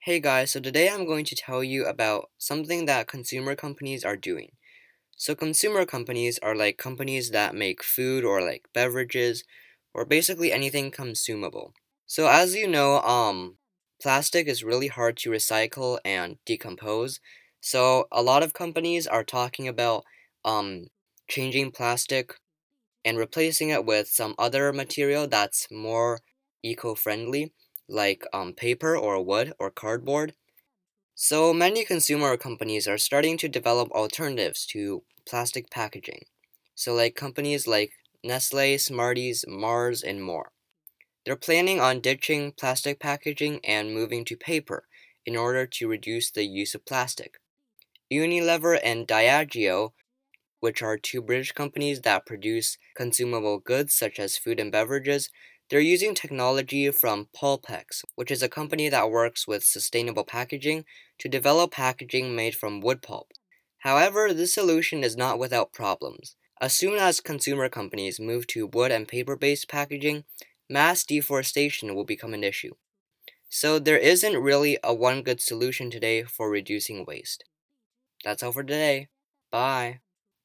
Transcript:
Hey guys, so today I'm going to tell you about something that consumer companies are doing. So, consumer companies are like companies that make food or like beverages or basically anything consumable. So, as you know, um, plastic is really hard to recycle and decompose. So, a lot of companies are talking about um, changing plastic and replacing it with some other material that's more eco friendly like um, paper or wood or cardboard. So many consumer companies are starting to develop alternatives to plastic packaging. So like companies like Nestle, Smarties, Mars, and more. They're planning on ditching plastic packaging and moving to paper in order to reduce the use of plastic. Unilever and Diageo, which are two British companies that produce consumable goods such as food and beverages, they're using technology from Pulpex, which is a company that works with sustainable packaging, to develop packaging made from wood pulp. However, this solution is not without problems. As soon as consumer companies move to wood and paper based packaging, mass deforestation will become an issue. So, there isn't really a one good solution today for reducing waste. That's all for today. Bye.